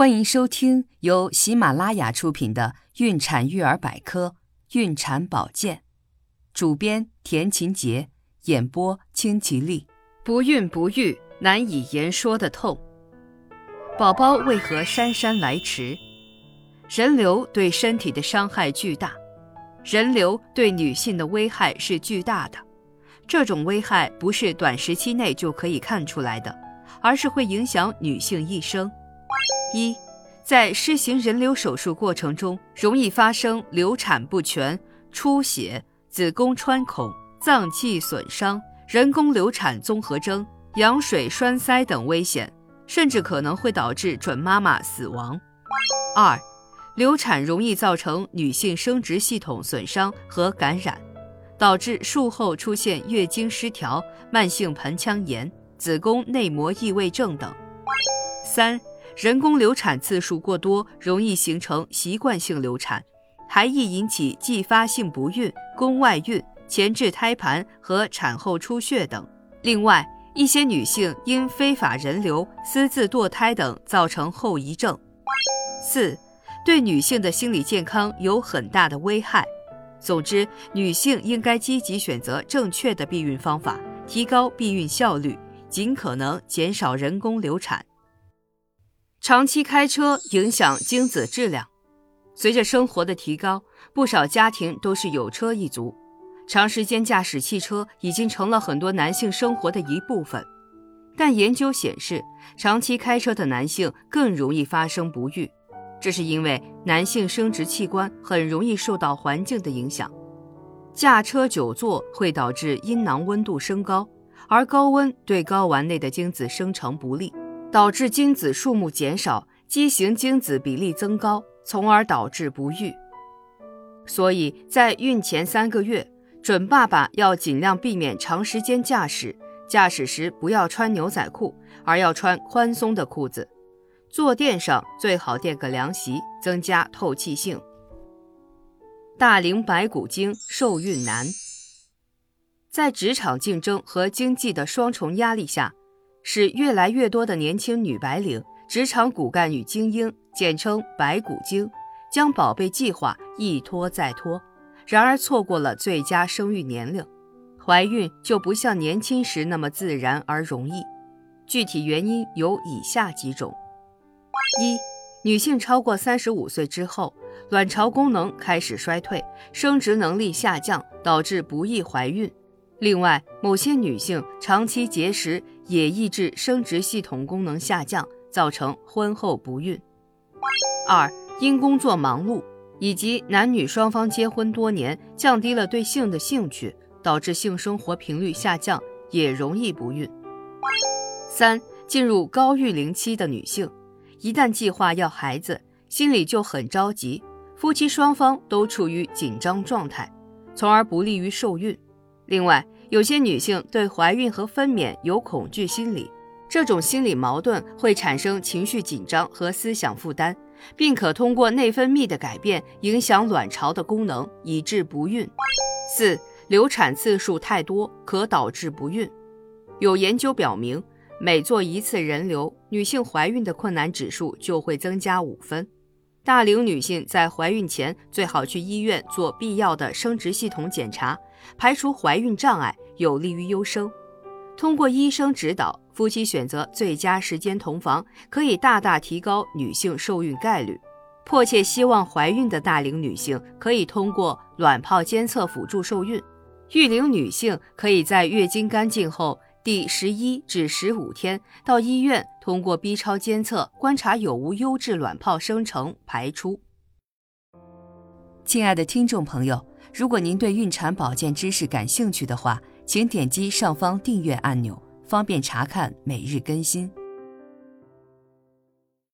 欢迎收听由喜马拉雅出品的《孕产育儿百科·孕产保健》，主编田勤杰，演播清吉丽。不孕不育，难以言说的痛。宝宝为何姗姗来迟？人流对身体的伤害巨大，人流对女性的危害是巨大的。这种危害不是短时期内就可以看出来的，而是会影响女性一生。一，在施行人流手术过程中，容易发生流产不全、出血、子宫穿孔、脏器损伤、人工流产综合征、羊水栓塞等危险，甚至可能会导致准妈妈死亡。二，流产容易造成女性生殖系统损伤和感染，导致术后出现月经失调、慢性盆腔炎、子宫内膜异位症等。三。人工流产次数过多，容易形成习惯性流产，还易引起继发性不孕、宫外孕、前置胎盘和产后出血等。另外，一些女性因非法人流、私自堕胎等造成后遗症。四，对女性的心理健康有很大的危害。总之，女性应该积极选择正确的避孕方法，提高避孕效率，尽可能减少人工流产。长期开车影响精子质量。随着生活的提高，不少家庭都是有车一族，长时间驾驶汽车已经成了很多男性生活的一部分。但研究显示，长期开车的男性更容易发生不育，这是因为男性生殖器官很容易受到环境的影响。驾车久坐会导致阴囊温度升高，而高温对睾丸内的精子生成不利。导致精子数目减少，畸形精子比例增高，从而导致不育。所以在孕前三个月，准爸爸要尽量避免长时间驾驶，驾驶时不要穿牛仔裤，而要穿宽松的裤子。坐垫上最好垫个凉席，增加透气性。大龄白骨精受孕难，在职场竞争和经济的双重压力下。使越来越多的年轻女白领、职场骨干女精英（简称“白骨精”）将宝贝计划一拖再拖，然而错过了最佳生育年龄，怀孕就不像年轻时那么自然而容易。具体原因有以下几种：一、女性超过三十五岁之后，卵巢功能开始衰退，生殖能力下降，导致不易怀孕。另外，某些女性长期节食也抑制生殖系统功能下降，造成婚后不孕。二，因工作忙碌以及男女双方结婚多年，降低了对性的兴趣，导致性生活频率下降，也容易不孕。三，进入高育龄期的女性，一旦计划要孩子，心里就很着急，夫妻双方都处于紧张状态，从而不利于受孕。另外，有些女性对怀孕和分娩有恐惧心理，这种心理矛盾会产生情绪紧张和思想负担，并可通过内分泌的改变影响卵巢的功能，以致不孕。四、流产次数太多可导致不孕。有研究表明，每做一次人流，女性怀孕的困难指数就会增加五分。大龄女性在怀孕前最好去医院做必要的生殖系统检查。排除怀孕障碍，有利于优生。通过医生指导，夫妻选择最佳时间同房，可以大大提高女性受孕概率。迫切希望怀孕的大龄女性，可以通过卵泡监测辅助受孕。育龄女性可以在月经干净后第十一至十五天到医院通过 B 超监测，观察有无优质卵泡生成排出。亲爱的听众朋友。如果您对孕产保健知识感兴趣的话，请点击上方订阅按钮，方便查看每日更新。